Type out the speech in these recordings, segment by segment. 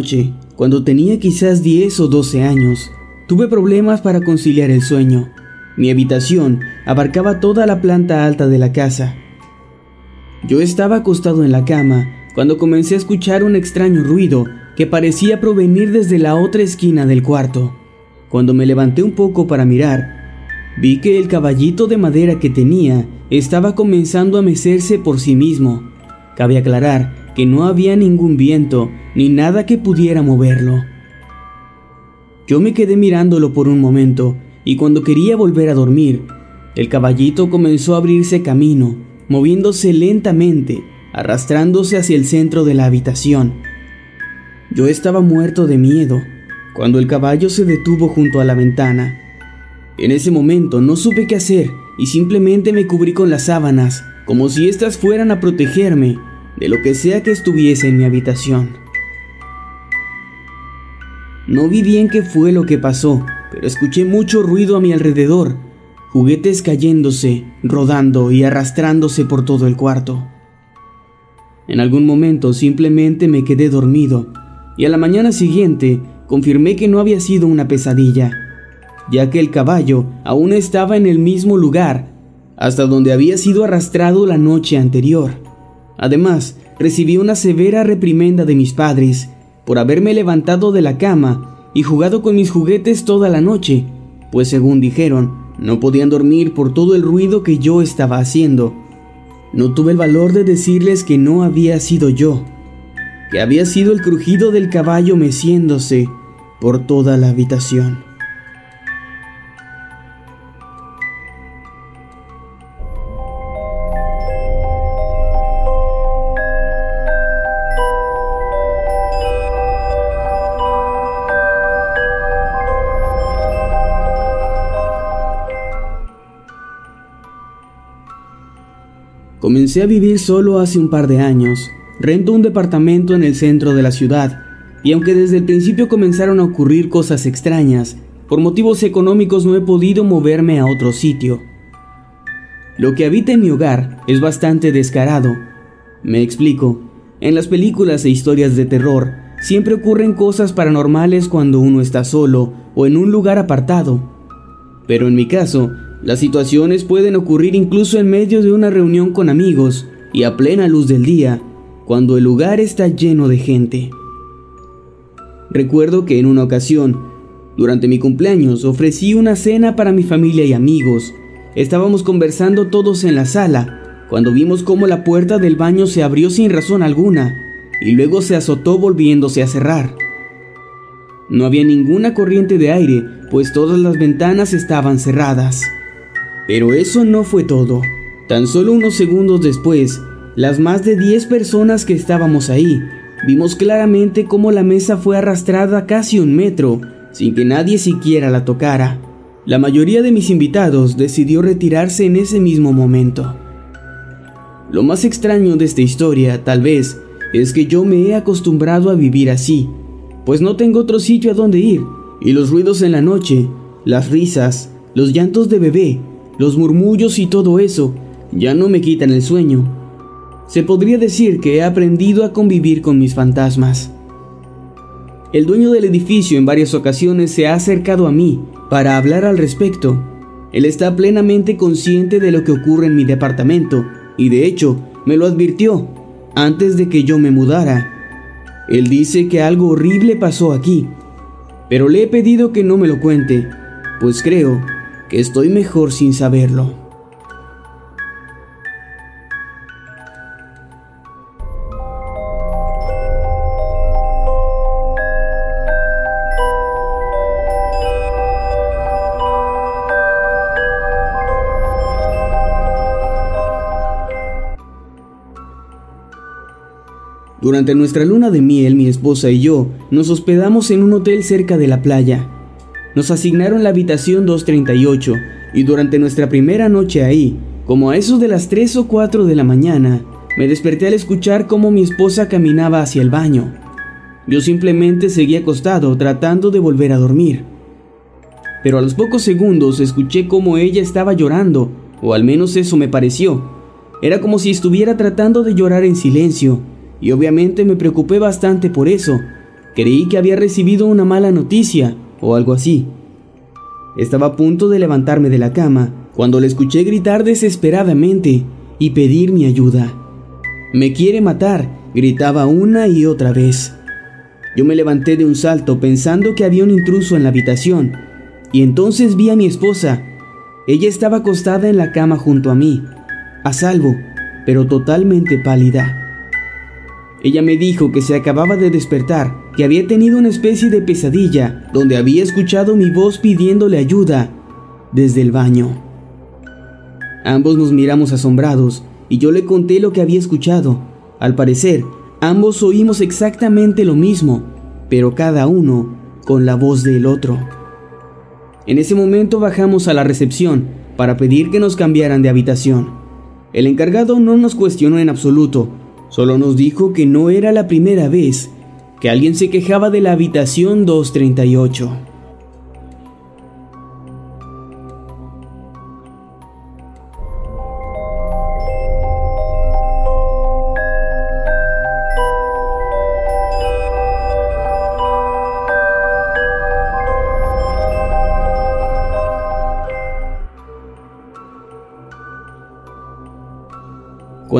Noche, cuando tenía quizás 10 o 12 años, tuve problemas para conciliar el sueño. Mi habitación abarcaba toda la planta alta de la casa. Yo estaba acostado en la cama cuando comencé a escuchar un extraño ruido que parecía provenir desde la otra esquina del cuarto. Cuando me levanté un poco para mirar, vi que el caballito de madera que tenía estaba comenzando a mecerse por sí mismo. Cabe aclarar que no había ningún viento ni nada que pudiera moverlo. Yo me quedé mirándolo por un momento y cuando quería volver a dormir, el caballito comenzó a abrirse camino, moviéndose lentamente, arrastrándose hacia el centro de la habitación. Yo estaba muerto de miedo cuando el caballo se detuvo junto a la ventana. En ese momento no supe qué hacer y simplemente me cubrí con las sábanas, como si éstas fueran a protegerme de lo que sea que estuviese en mi habitación. No vi bien qué fue lo que pasó, pero escuché mucho ruido a mi alrededor, juguetes cayéndose, rodando y arrastrándose por todo el cuarto. En algún momento simplemente me quedé dormido y a la mañana siguiente confirmé que no había sido una pesadilla, ya que el caballo aún estaba en el mismo lugar hasta donde había sido arrastrado la noche anterior. Además, recibí una severa reprimenda de mis padres por haberme levantado de la cama y jugado con mis juguetes toda la noche, pues según dijeron, no podían dormir por todo el ruido que yo estaba haciendo. No tuve el valor de decirles que no había sido yo, que había sido el crujido del caballo meciéndose por toda la habitación. Comencé a vivir solo hace un par de años. Rento un departamento en el centro de la ciudad, y aunque desde el principio comenzaron a ocurrir cosas extrañas, por motivos económicos no he podido moverme a otro sitio. Lo que habita en mi hogar es bastante descarado. Me explico. En las películas e historias de terror, siempre ocurren cosas paranormales cuando uno está solo o en un lugar apartado. Pero en mi caso, las situaciones pueden ocurrir incluso en medio de una reunión con amigos y a plena luz del día, cuando el lugar está lleno de gente. Recuerdo que en una ocasión, durante mi cumpleaños, ofrecí una cena para mi familia y amigos. Estábamos conversando todos en la sala, cuando vimos cómo la puerta del baño se abrió sin razón alguna y luego se azotó volviéndose a cerrar. No había ninguna corriente de aire, pues todas las ventanas estaban cerradas. Pero eso no fue todo. Tan solo unos segundos después, las más de 10 personas que estábamos ahí, vimos claramente cómo la mesa fue arrastrada casi un metro, sin que nadie siquiera la tocara. La mayoría de mis invitados decidió retirarse en ese mismo momento. Lo más extraño de esta historia, tal vez, es que yo me he acostumbrado a vivir así, pues no tengo otro sitio a donde ir, y los ruidos en la noche, las risas, los llantos de bebé, los murmullos y todo eso ya no me quitan el sueño. Se podría decir que he aprendido a convivir con mis fantasmas. El dueño del edificio en varias ocasiones se ha acercado a mí para hablar al respecto. Él está plenamente consciente de lo que ocurre en mi departamento y de hecho me lo advirtió antes de que yo me mudara. Él dice que algo horrible pasó aquí, pero le he pedido que no me lo cuente, pues creo que estoy mejor sin saberlo. Durante nuestra luna de miel, mi esposa y yo nos hospedamos en un hotel cerca de la playa. Nos asignaron la habitación 238 y durante nuestra primera noche ahí, como a eso de las 3 o 4 de la mañana, me desperté al escuchar cómo mi esposa caminaba hacia el baño. Yo simplemente seguí acostado tratando de volver a dormir. Pero a los pocos segundos escuché cómo ella estaba llorando, o al menos eso me pareció. Era como si estuviera tratando de llorar en silencio, y obviamente me preocupé bastante por eso. Creí que había recibido una mala noticia o algo así. Estaba a punto de levantarme de la cama cuando le escuché gritar desesperadamente y pedir mi ayuda. Me quiere matar, gritaba una y otra vez. Yo me levanté de un salto pensando que había un intruso en la habitación y entonces vi a mi esposa. Ella estaba acostada en la cama junto a mí, a salvo, pero totalmente pálida. Ella me dijo que se acababa de despertar, que había tenido una especie de pesadilla donde había escuchado mi voz pidiéndole ayuda desde el baño. Ambos nos miramos asombrados y yo le conté lo que había escuchado. Al parecer, ambos oímos exactamente lo mismo, pero cada uno con la voz del otro. En ese momento bajamos a la recepción para pedir que nos cambiaran de habitación. El encargado no nos cuestionó en absoluto, Solo nos dijo que no era la primera vez que alguien se quejaba de la habitación 238.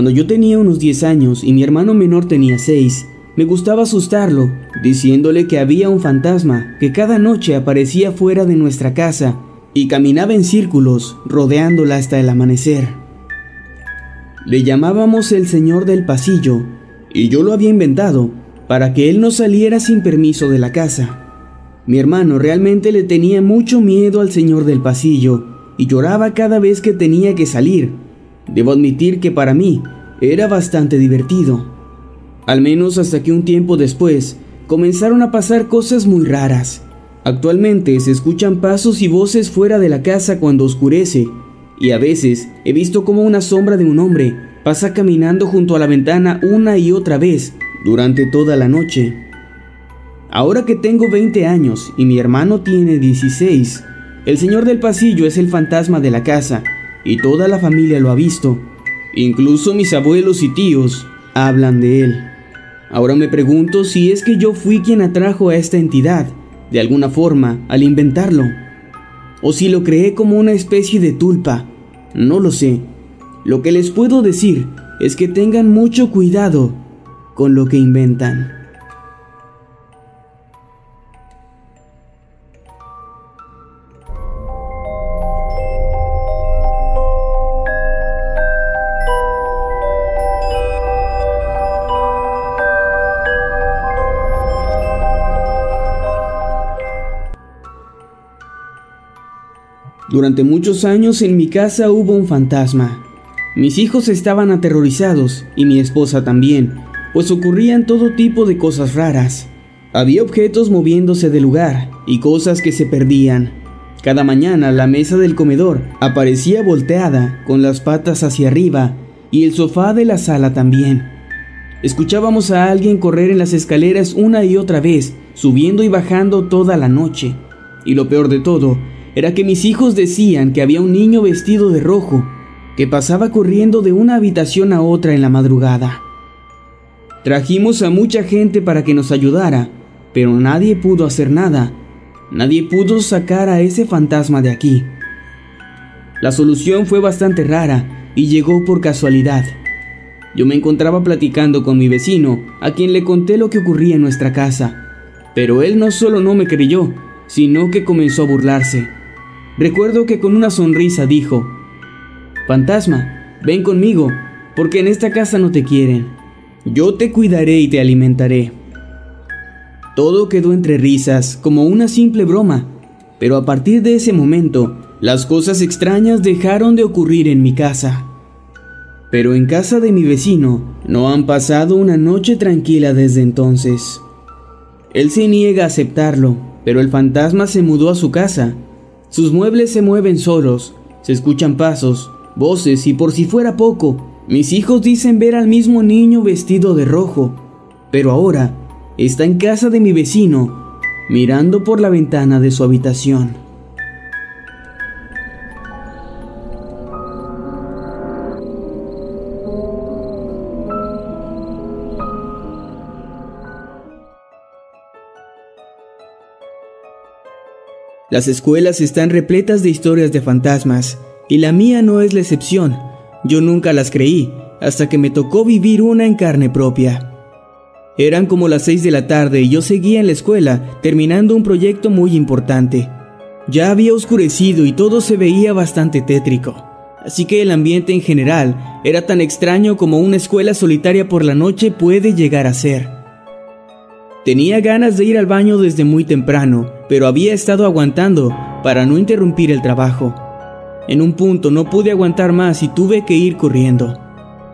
Cuando yo tenía unos 10 años y mi hermano menor tenía 6, me gustaba asustarlo, diciéndole que había un fantasma que cada noche aparecía fuera de nuestra casa y caminaba en círculos, rodeándola hasta el amanecer. Le llamábamos el Señor del Pasillo, y yo lo había inventado para que él no saliera sin permiso de la casa. Mi hermano realmente le tenía mucho miedo al Señor del Pasillo y lloraba cada vez que tenía que salir, Debo admitir que para mí era bastante divertido. Al menos hasta que un tiempo después comenzaron a pasar cosas muy raras. Actualmente se escuchan pasos y voces fuera de la casa cuando oscurece, y a veces he visto como una sombra de un hombre pasa caminando junto a la ventana una y otra vez durante toda la noche. Ahora que tengo 20 años y mi hermano tiene 16, el señor del pasillo es el fantasma de la casa y toda la familia lo ha visto. Incluso mis abuelos y tíos hablan de él. Ahora me pregunto si es que yo fui quien atrajo a esta entidad, de alguna forma, al inventarlo. O si lo creé como una especie de tulpa. No lo sé. Lo que les puedo decir es que tengan mucho cuidado con lo que inventan. Durante muchos años en mi casa hubo un fantasma. Mis hijos estaban aterrorizados y mi esposa también, pues ocurrían todo tipo de cosas raras. Había objetos moviéndose del lugar y cosas que se perdían. Cada mañana la mesa del comedor aparecía volteada con las patas hacia arriba y el sofá de la sala también. Escuchábamos a alguien correr en las escaleras una y otra vez, subiendo y bajando toda la noche. Y lo peor de todo era que mis hijos decían que había un niño vestido de rojo que pasaba corriendo de una habitación a otra en la madrugada. Trajimos a mucha gente para que nos ayudara, pero nadie pudo hacer nada. Nadie pudo sacar a ese fantasma de aquí. La solución fue bastante rara y llegó por casualidad. Yo me encontraba platicando con mi vecino, a quien le conté lo que ocurría en nuestra casa, pero él no solo no me creyó, sino que comenzó a burlarse. Recuerdo que con una sonrisa dijo, Fantasma, ven conmigo, porque en esta casa no te quieren. Yo te cuidaré y te alimentaré. Todo quedó entre risas, como una simple broma, pero a partir de ese momento, las cosas extrañas dejaron de ocurrir en mi casa. Pero en casa de mi vecino no han pasado una noche tranquila desde entonces. Él se niega a aceptarlo, pero el fantasma se mudó a su casa. Sus muebles se mueven solos, se escuchan pasos, voces y por si fuera poco, mis hijos dicen ver al mismo niño vestido de rojo, pero ahora está en casa de mi vecino, mirando por la ventana de su habitación. Las escuelas están repletas de historias de fantasmas, y la mía no es la excepción. Yo nunca las creí, hasta que me tocó vivir una en carne propia. Eran como las seis de la tarde y yo seguía en la escuela, terminando un proyecto muy importante. Ya había oscurecido y todo se veía bastante tétrico, así que el ambiente en general era tan extraño como una escuela solitaria por la noche puede llegar a ser. Tenía ganas de ir al baño desde muy temprano, pero había estado aguantando para no interrumpir el trabajo. En un punto no pude aguantar más y tuve que ir corriendo.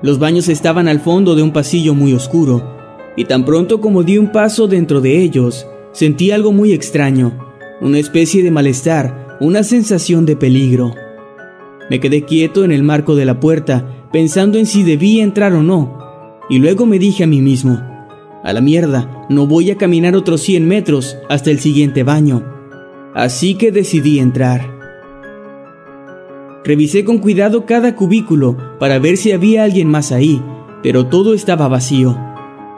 Los baños estaban al fondo de un pasillo muy oscuro, y tan pronto como di un paso dentro de ellos, sentí algo muy extraño, una especie de malestar, una sensación de peligro. Me quedé quieto en el marco de la puerta, pensando en si debía entrar o no, y luego me dije a mí mismo, a la mierda, no voy a caminar otros 100 metros hasta el siguiente baño. Así que decidí entrar. Revisé con cuidado cada cubículo para ver si había alguien más ahí, pero todo estaba vacío.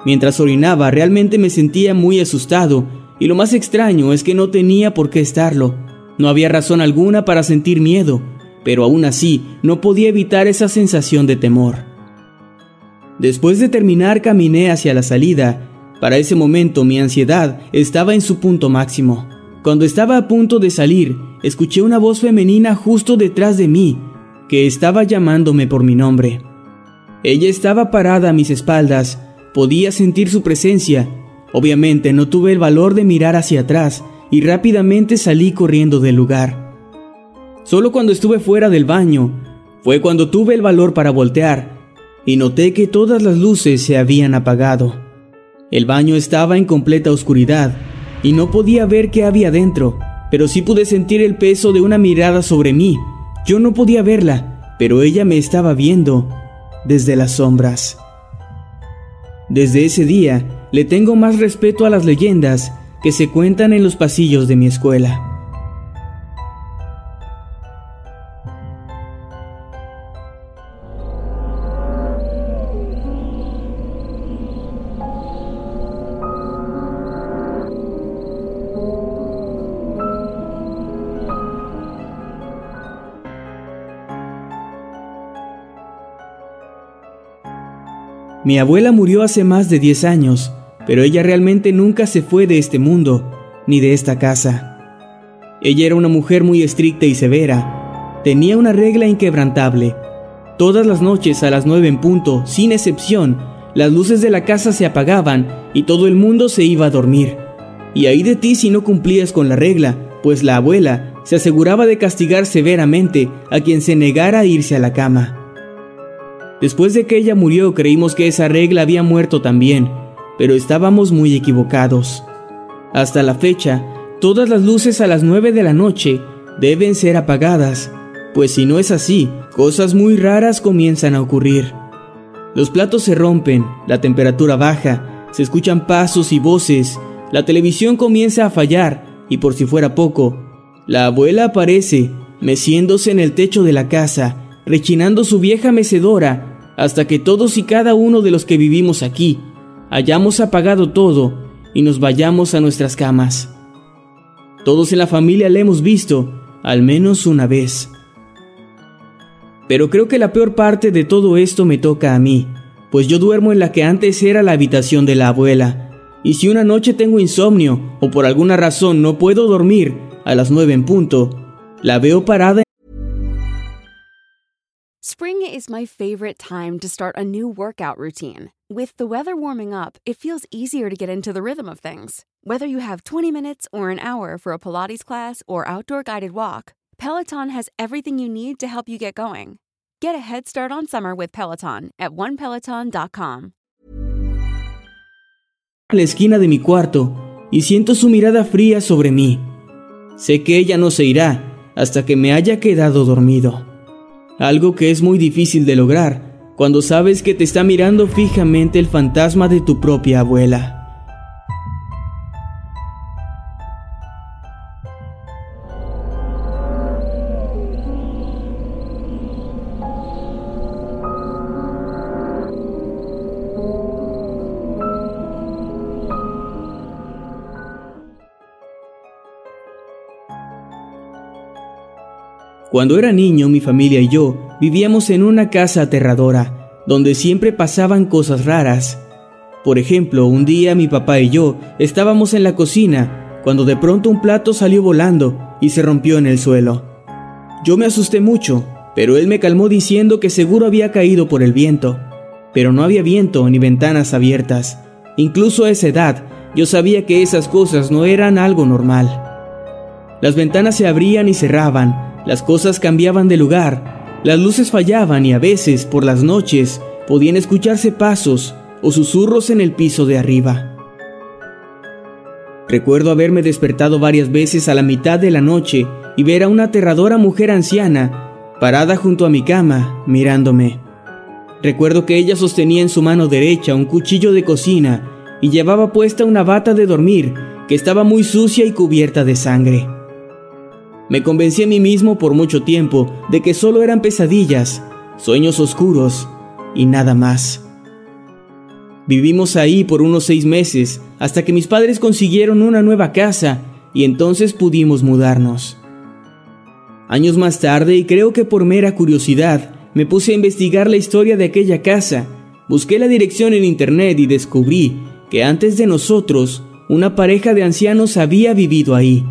Mientras orinaba realmente me sentía muy asustado, y lo más extraño es que no tenía por qué estarlo. No había razón alguna para sentir miedo, pero aún así no podía evitar esa sensación de temor. Después de terminar caminé hacia la salida. Para ese momento mi ansiedad estaba en su punto máximo. Cuando estaba a punto de salir, escuché una voz femenina justo detrás de mí, que estaba llamándome por mi nombre. Ella estaba parada a mis espaldas, podía sentir su presencia. Obviamente no tuve el valor de mirar hacia atrás y rápidamente salí corriendo del lugar. Solo cuando estuve fuera del baño fue cuando tuve el valor para voltear y noté que todas las luces se habían apagado. El baño estaba en completa oscuridad y no podía ver qué había dentro, pero sí pude sentir el peso de una mirada sobre mí. Yo no podía verla, pero ella me estaba viendo desde las sombras. Desde ese día le tengo más respeto a las leyendas que se cuentan en los pasillos de mi escuela. Mi abuela murió hace más de 10 años, pero ella realmente nunca se fue de este mundo, ni de esta casa. Ella era una mujer muy estricta y severa. Tenía una regla inquebrantable. Todas las noches a las 9 en punto, sin excepción, las luces de la casa se apagaban y todo el mundo se iba a dormir. Y ahí de ti si no cumplías con la regla, pues la abuela se aseguraba de castigar severamente a quien se negara a irse a la cama. Después de que ella murió creímos que esa regla había muerto también, pero estábamos muy equivocados. Hasta la fecha, todas las luces a las 9 de la noche deben ser apagadas, pues si no es así, cosas muy raras comienzan a ocurrir. Los platos se rompen, la temperatura baja, se escuchan pasos y voces, la televisión comienza a fallar y por si fuera poco, la abuela aparece meciéndose en el techo de la casa, rechinando su vieja mecedora, hasta que todos y cada uno de los que vivimos aquí hayamos apagado todo y nos vayamos a nuestras camas. Todos en la familia la hemos visto, al menos una vez. Pero creo que la peor parte de todo esto me toca a mí, pues yo duermo en la que antes era la habitación de la abuela, y si una noche tengo insomnio o por alguna razón no puedo dormir a las nueve en punto, la veo parada. Spring is my favorite time to start a new workout routine. With the weather warming up, it feels easier to get into the rhythm of things. Whether you have 20 minutes or an hour for a Pilates class or outdoor guided walk, Peloton has everything you need to help you get going. Get a head start on summer with Peloton at onepeloton.com. La esquina de mi cuarto y siento su mirada fría sobre mí. Sé que ella no se irá hasta que me haya quedado dormido. Algo que es muy difícil de lograr cuando sabes que te está mirando fijamente el fantasma de tu propia abuela. Cuando era niño, mi familia y yo vivíamos en una casa aterradora, donde siempre pasaban cosas raras. Por ejemplo, un día mi papá y yo estábamos en la cocina, cuando de pronto un plato salió volando y se rompió en el suelo. Yo me asusté mucho, pero él me calmó diciendo que seguro había caído por el viento. Pero no había viento ni ventanas abiertas. Incluso a esa edad, yo sabía que esas cosas no eran algo normal. Las ventanas se abrían y cerraban, las cosas cambiaban de lugar, las luces fallaban y a veces, por las noches, podían escucharse pasos o susurros en el piso de arriba. Recuerdo haberme despertado varias veces a la mitad de la noche y ver a una aterradora mujer anciana parada junto a mi cama, mirándome. Recuerdo que ella sostenía en su mano derecha un cuchillo de cocina y llevaba puesta una bata de dormir que estaba muy sucia y cubierta de sangre. Me convencí a mí mismo por mucho tiempo de que solo eran pesadillas, sueños oscuros y nada más. Vivimos ahí por unos seis meses hasta que mis padres consiguieron una nueva casa y entonces pudimos mudarnos. Años más tarde, y creo que por mera curiosidad, me puse a investigar la historia de aquella casa, busqué la dirección en internet y descubrí que antes de nosotros, una pareja de ancianos había vivido ahí.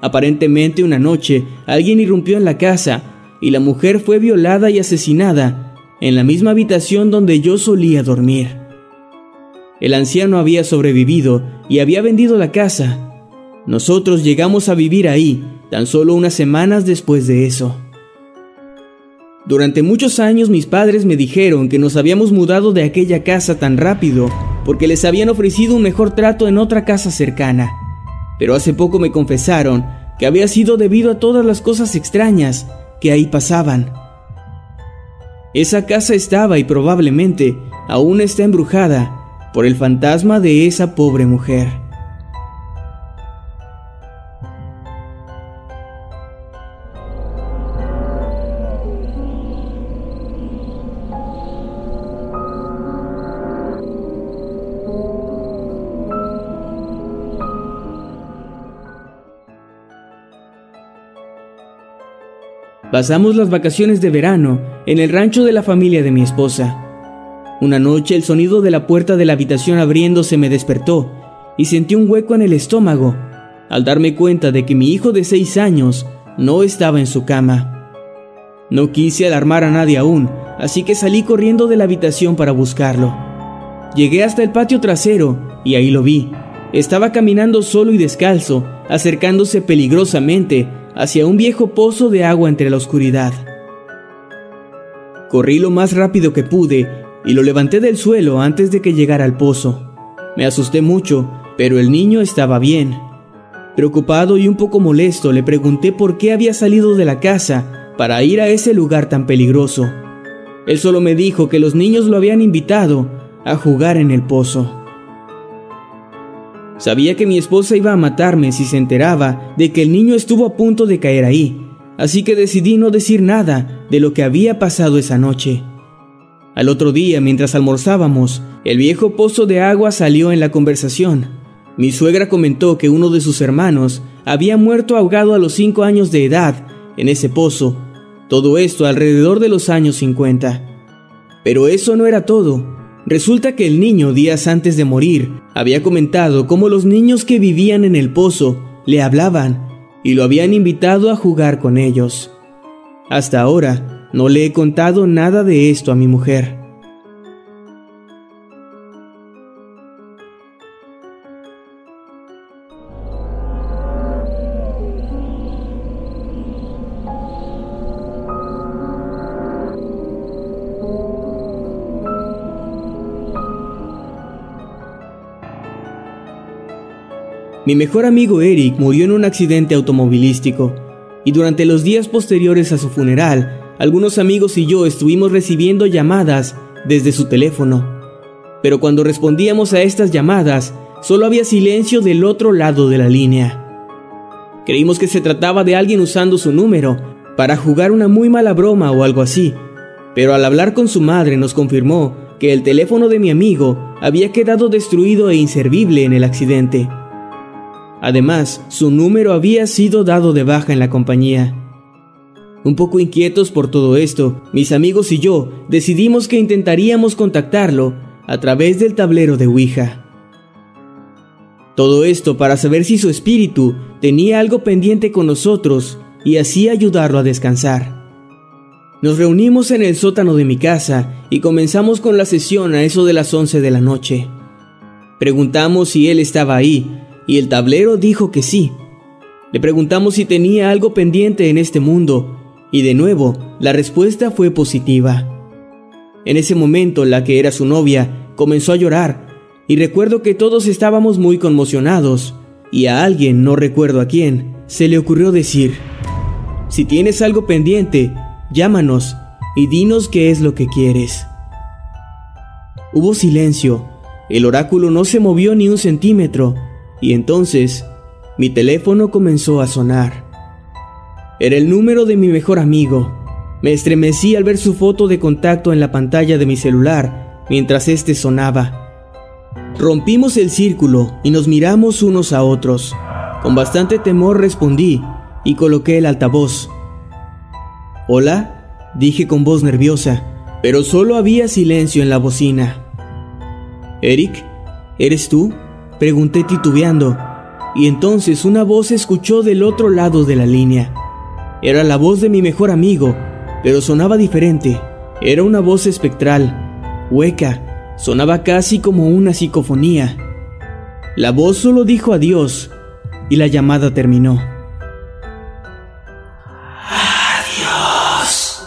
Aparentemente una noche alguien irrumpió en la casa y la mujer fue violada y asesinada en la misma habitación donde yo solía dormir. El anciano había sobrevivido y había vendido la casa. Nosotros llegamos a vivir ahí tan solo unas semanas después de eso. Durante muchos años mis padres me dijeron que nos habíamos mudado de aquella casa tan rápido porque les habían ofrecido un mejor trato en otra casa cercana pero hace poco me confesaron que había sido debido a todas las cosas extrañas que ahí pasaban. Esa casa estaba y probablemente aún está embrujada por el fantasma de esa pobre mujer. Pasamos las vacaciones de verano en el rancho de la familia de mi esposa. Una noche el sonido de la puerta de la habitación abriéndose me despertó y sentí un hueco en el estómago al darme cuenta de que mi hijo de seis años no estaba en su cama. No quise alarmar a nadie aún, así que salí corriendo de la habitación para buscarlo. Llegué hasta el patio trasero y ahí lo vi. Estaba caminando solo y descalzo, acercándose peligrosamente hacia un viejo pozo de agua entre la oscuridad. Corrí lo más rápido que pude y lo levanté del suelo antes de que llegara al pozo. Me asusté mucho, pero el niño estaba bien. Preocupado y un poco molesto, le pregunté por qué había salido de la casa para ir a ese lugar tan peligroso. Él solo me dijo que los niños lo habían invitado a jugar en el pozo. Sabía que mi esposa iba a matarme si se enteraba de que el niño estuvo a punto de caer ahí, así que decidí no decir nada de lo que había pasado esa noche. Al otro día, mientras almorzábamos, el viejo pozo de agua salió en la conversación. Mi suegra comentó que uno de sus hermanos había muerto ahogado a los cinco años de edad en ese pozo. Todo esto alrededor de los años 50. Pero eso no era todo. Resulta que el niño, días antes de morir, había comentado cómo los niños que vivían en el pozo le hablaban y lo habían invitado a jugar con ellos. Hasta ahora, no le he contado nada de esto a mi mujer. Mi mejor amigo Eric murió en un accidente automovilístico y durante los días posteriores a su funeral algunos amigos y yo estuvimos recibiendo llamadas desde su teléfono. Pero cuando respondíamos a estas llamadas, solo había silencio del otro lado de la línea. Creímos que se trataba de alguien usando su número para jugar una muy mala broma o algo así, pero al hablar con su madre nos confirmó que el teléfono de mi amigo había quedado destruido e inservible en el accidente. Además, su número había sido dado de baja en la compañía. Un poco inquietos por todo esto, mis amigos y yo decidimos que intentaríamos contactarlo a través del tablero de Ouija. Todo esto para saber si su espíritu tenía algo pendiente con nosotros y así ayudarlo a descansar. Nos reunimos en el sótano de mi casa y comenzamos con la sesión a eso de las 11 de la noche. Preguntamos si él estaba ahí y el tablero dijo que sí. Le preguntamos si tenía algo pendiente en este mundo y de nuevo, la respuesta fue positiva. En ese momento, la que era su novia comenzó a llorar, y recuerdo que todos estábamos muy conmocionados, y a alguien, no recuerdo a quién, se le ocurrió decir, si tienes algo pendiente, llámanos y dinos qué es lo que quieres. Hubo silencio, el oráculo no se movió ni un centímetro, y entonces mi teléfono comenzó a sonar. Era el número de mi mejor amigo. Me estremecí al ver su foto de contacto en la pantalla de mi celular mientras este sonaba. Rompimos el círculo y nos miramos unos a otros. Con bastante temor respondí y coloqué el altavoz. Hola, dije con voz nerviosa, pero solo había silencio en la bocina. Eric, ¿eres tú? Pregunté titubeando, y entonces una voz se escuchó del otro lado de la línea. Era la voz de mi mejor amigo, pero sonaba diferente. Era una voz espectral, hueca, sonaba casi como una psicofonía. La voz solo dijo adiós y la llamada terminó. Adiós.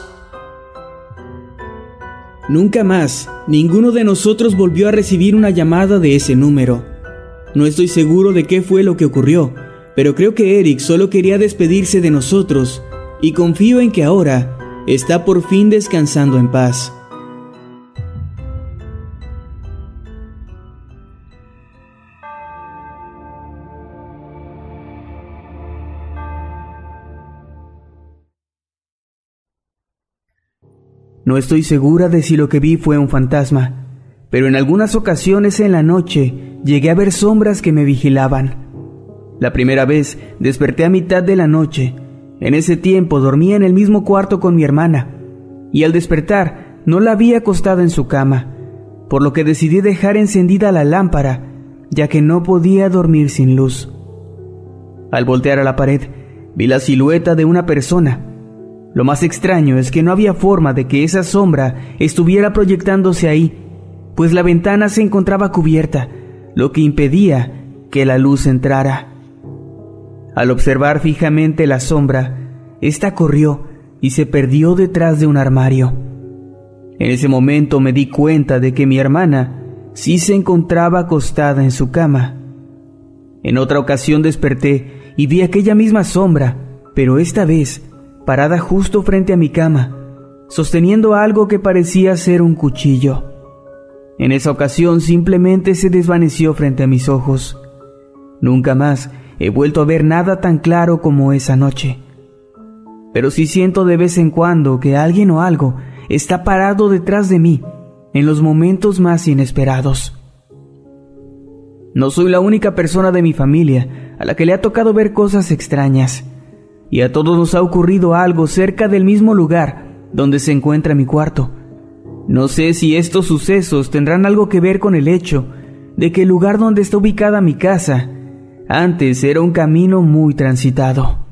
Nunca más, ninguno de nosotros volvió a recibir una llamada de ese número. No estoy seguro de qué fue lo que ocurrió, pero creo que Eric solo quería despedirse de nosotros y confío en que ahora está por fin descansando en paz. No estoy segura de si lo que vi fue un fantasma, pero en algunas ocasiones en la noche llegué a ver sombras que me vigilaban. La primera vez desperté a mitad de la noche. En ese tiempo dormía en el mismo cuarto con mi hermana, y al despertar no la había acostada en su cama, por lo que decidí dejar encendida la lámpara, ya que no podía dormir sin luz. Al voltear a la pared, vi la silueta de una persona. Lo más extraño es que no había forma de que esa sombra estuviera proyectándose ahí, pues la ventana se encontraba cubierta, lo que impedía que la luz entrara. Al observar fijamente la sombra, ésta corrió y se perdió detrás de un armario. En ese momento me di cuenta de que mi hermana sí se encontraba acostada en su cama. En otra ocasión desperté y vi aquella misma sombra, pero esta vez parada justo frente a mi cama, sosteniendo algo que parecía ser un cuchillo. En esa ocasión simplemente se desvaneció frente a mis ojos. Nunca más he vuelto a ver nada tan claro como esa noche. Pero sí siento de vez en cuando que alguien o algo está parado detrás de mí en los momentos más inesperados. No soy la única persona de mi familia a la que le ha tocado ver cosas extrañas, y a todos nos ha ocurrido algo cerca del mismo lugar donde se encuentra mi cuarto. No sé si estos sucesos tendrán algo que ver con el hecho de que el lugar donde está ubicada mi casa antes era un camino muy transitado.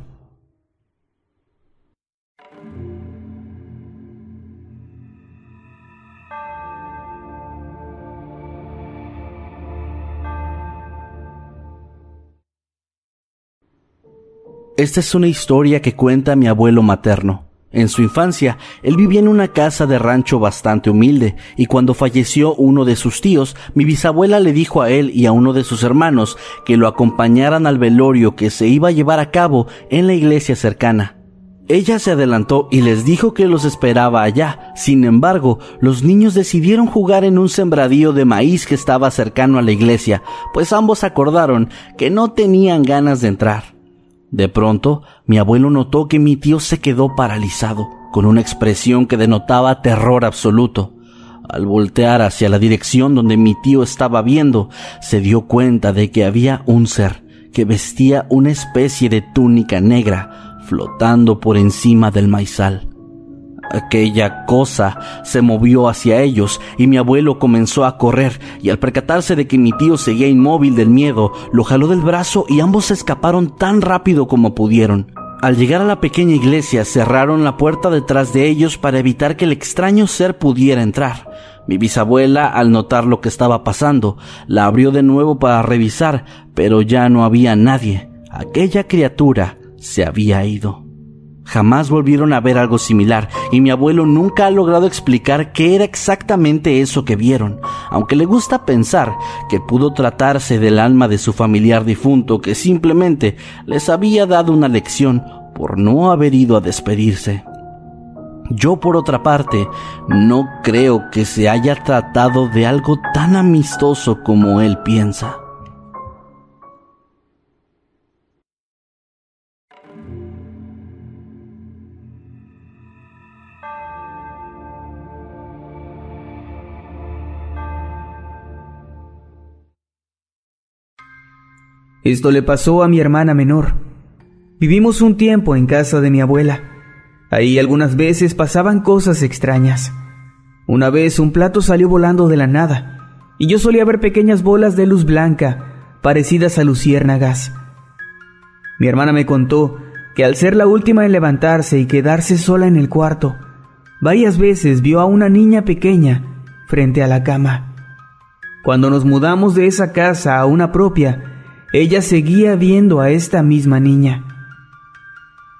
Esta es una historia que cuenta mi abuelo materno. En su infancia, él vivía en una casa de rancho bastante humilde, y cuando falleció uno de sus tíos, mi bisabuela le dijo a él y a uno de sus hermanos que lo acompañaran al velorio que se iba a llevar a cabo en la iglesia cercana. Ella se adelantó y les dijo que los esperaba allá. Sin embargo, los niños decidieron jugar en un sembradío de maíz que estaba cercano a la iglesia, pues ambos acordaron que no tenían ganas de entrar. De pronto, mi abuelo notó que mi tío se quedó paralizado, con una expresión que denotaba terror absoluto. Al voltear hacia la dirección donde mi tío estaba viendo, se dio cuenta de que había un ser que vestía una especie de túnica negra flotando por encima del maizal. Aquella cosa se movió hacia ellos y mi abuelo comenzó a correr y al percatarse de que mi tío seguía inmóvil del miedo, lo jaló del brazo y ambos se escaparon tan rápido como pudieron. Al llegar a la pequeña iglesia cerraron la puerta detrás de ellos para evitar que el extraño ser pudiera entrar. Mi bisabuela, al notar lo que estaba pasando, la abrió de nuevo para revisar, pero ya no había nadie. Aquella criatura se había ido. Jamás volvieron a ver algo similar y mi abuelo nunca ha logrado explicar qué era exactamente eso que vieron, aunque le gusta pensar que pudo tratarse del alma de su familiar difunto que simplemente les había dado una lección por no haber ido a despedirse. Yo, por otra parte, no creo que se haya tratado de algo tan amistoso como él piensa. Esto le pasó a mi hermana menor. Vivimos un tiempo en casa de mi abuela. Ahí algunas veces pasaban cosas extrañas. Una vez un plato salió volando de la nada, y yo solía ver pequeñas bolas de luz blanca, parecidas a luciérnagas. Mi hermana me contó que al ser la última en levantarse y quedarse sola en el cuarto, varias veces vio a una niña pequeña frente a la cama. Cuando nos mudamos de esa casa a una propia, ella seguía viendo a esta misma niña.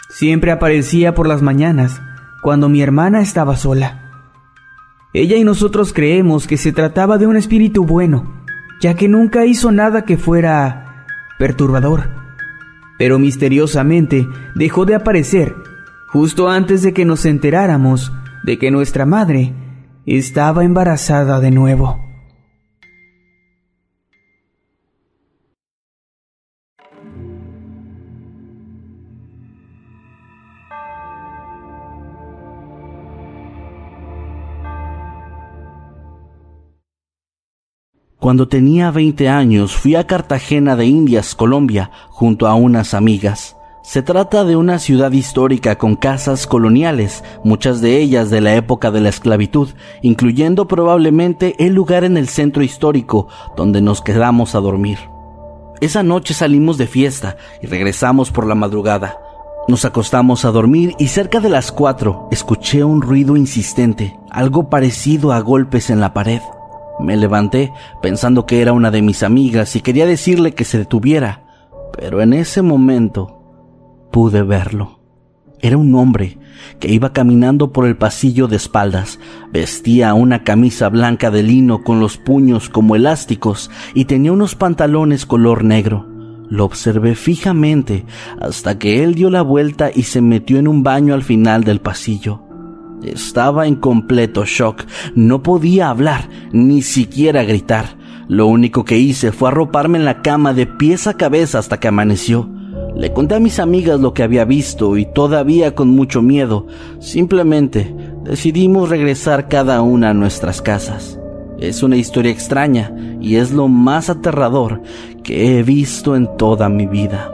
Siempre aparecía por las mañanas, cuando mi hermana estaba sola. Ella y nosotros creemos que se trataba de un espíritu bueno, ya que nunca hizo nada que fuera perturbador. Pero misteriosamente dejó de aparecer justo antes de que nos enteráramos de que nuestra madre estaba embarazada de nuevo. Cuando tenía 20 años fui a Cartagena de Indias, Colombia, junto a unas amigas. Se trata de una ciudad histórica con casas coloniales, muchas de ellas de la época de la esclavitud, incluyendo probablemente el lugar en el centro histórico donde nos quedamos a dormir. Esa noche salimos de fiesta y regresamos por la madrugada. Nos acostamos a dormir y cerca de las cuatro escuché un ruido insistente, algo parecido a golpes en la pared. Me levanté pensando que era una de mis amigas y quería decirle que se detuviera, pero en ese momento pude verlo. Era un hombre que iba caminando por el pasillo de espaldas, vestía una camisa blanca de lino con los puños como elásticos y tenía unos pantalones color negro. Lo observé fijamente hasta que él dio la vuelta y se metió en un baño al final del pasillo. Estaba en completo shock. No podía hablar, ni siquiera gritar. Lo único que hice fue arroparme en la cama de pies a cabeza hasta que amaneció. Le conté a mis amigas lo que había visto y todavía con mucho miedo, simplemente decidimos regresar cada una a nuestras casas. Es una historia extraña y es lo más aterrador que he visto en toda mi vida.